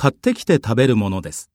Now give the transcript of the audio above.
買ってきて食べるものです。